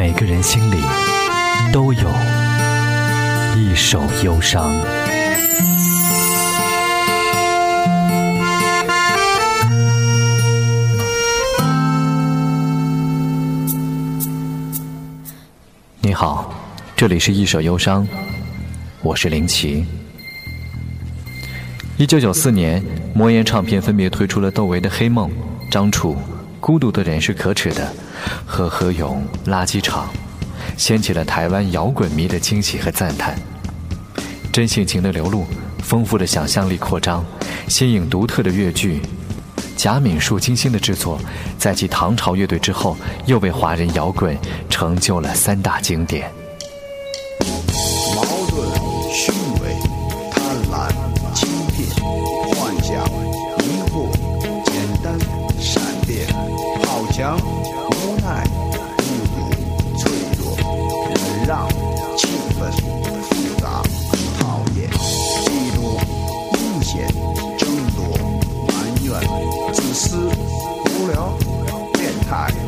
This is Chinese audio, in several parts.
每个人心里都有一首忧伤。你好，这里是一首忧伤，我是林奇。一九九四年，魔岩唱片分别推出了窦唯的《黑梦》、张楚《孤独的人是可耻的》和何勇《垃圾场》，掀起了台湾摇滚迷的惊喜和赞叹。真性情的流露，丰富的想象力扩张，新颖独特的乐剧，贾敏树精心的制作，在继唐朝乐队之后，又为华人摇滚成就了三大经典。hot.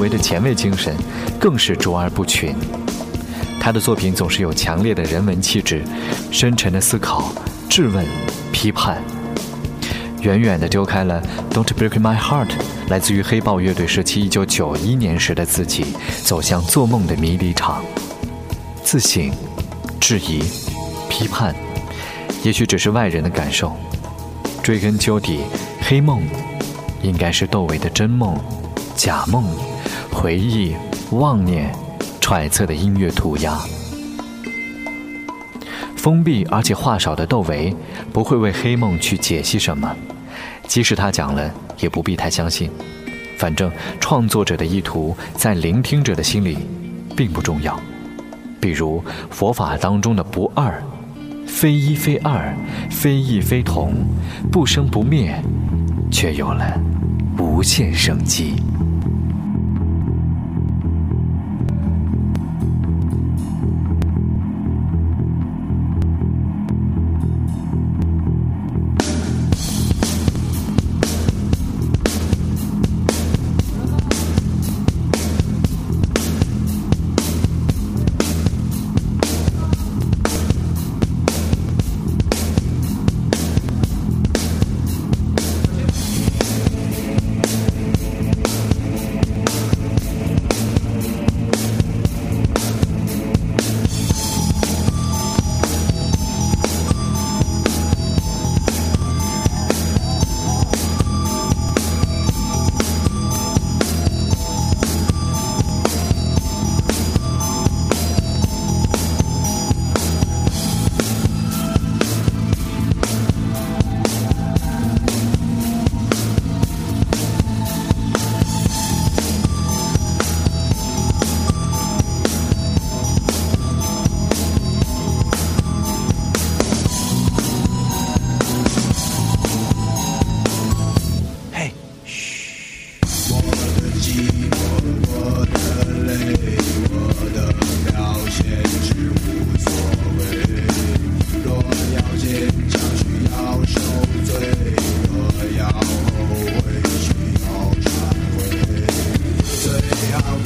窦唯的前卫精神更是卓而不群。他的作品总是有强烈的人文气质、深沉的思考、质问、批判，远远地丢开了《Don't Break My Heart》来自于黑豹乐队时期1991年时的自己，走向做梦的迷离场。自省、质疑、批判，也许只是外人的感受。追根究底，《黑梦》应该是窦唯的真梦、假梦、回忆、妄念、揣测的音乐涂鸦。封闭而且话少的窦唯，不会为《黑梦》去解析什么，即使他讲了，也不必太相信。反正创作者的意图在聆听者的心里并不重要。比如佛法当中的不二，非一非二，非异非同，不生不灭，却有了无限生机。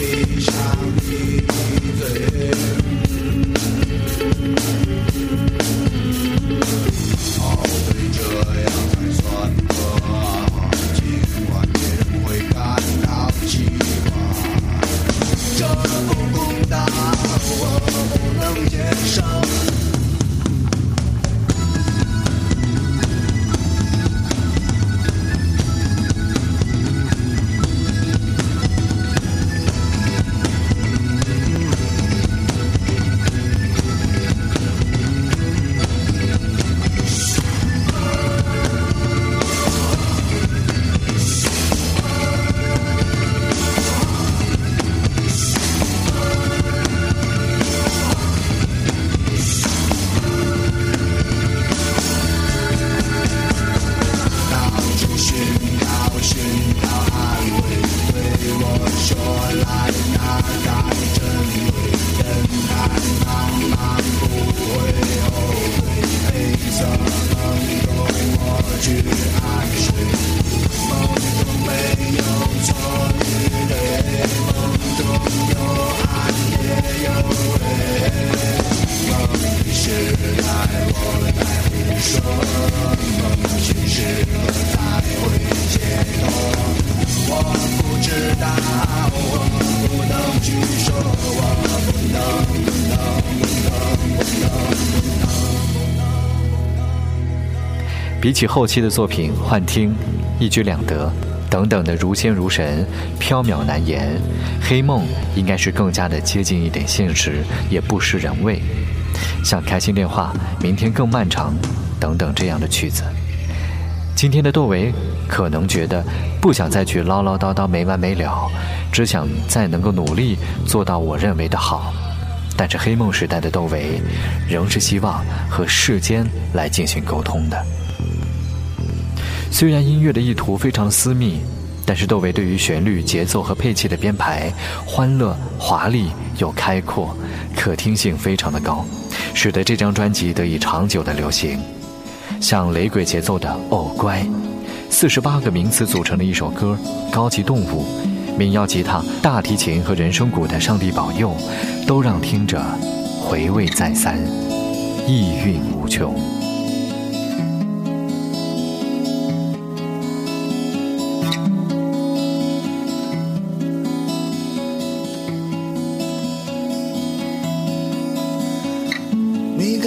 we shall be there. 比起后期的作品《幻听》《一举两得》等等的如仙如神、缥缈难言，《黑梦》应该是更加的接近一点现实，也不失人味。像《开心电话》《明天更漫长》等等这样的曲子，今天的窦唯可能觉得不想再去唠唠叨叨没完没了，只想再能够努力做到我认为的好。但是黑梦时代的窦唯，仍是希望和世间来进行沟通的。虽然音乐的意图非常私密，但是窦唯对于旋律、节奏和配器的编排，欢乐、华丽又开阔，可听性非常的高，使得这张专辑得以长久的流行。像雷鬼节奏的《哦乖》，四十八个名词组成的一首歌，《高级动物》，民谣吉他、大提琴和人声鼓的《上帝保佑》，都让听者回味再三，意蕴无穷。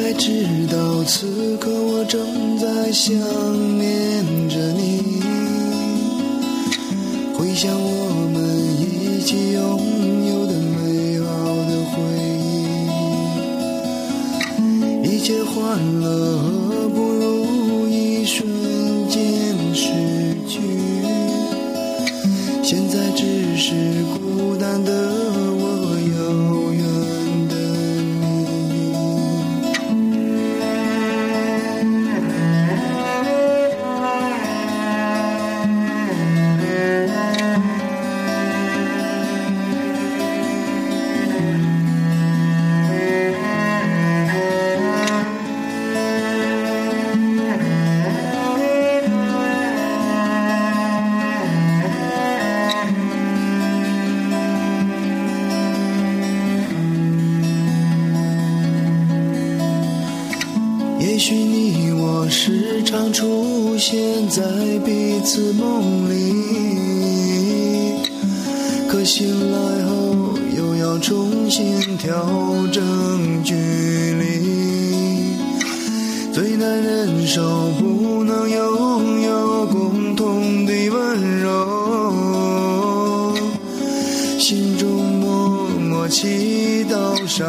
才知道此刻我正在想念着你，回想我们一起拥有的美好的回忆，一切欢乐和不如一瞬间失去，现在只是次梦里，可醒来后又要重新调整距离，最难忍受不能拥有共同的温柔，心中默默祈祷上。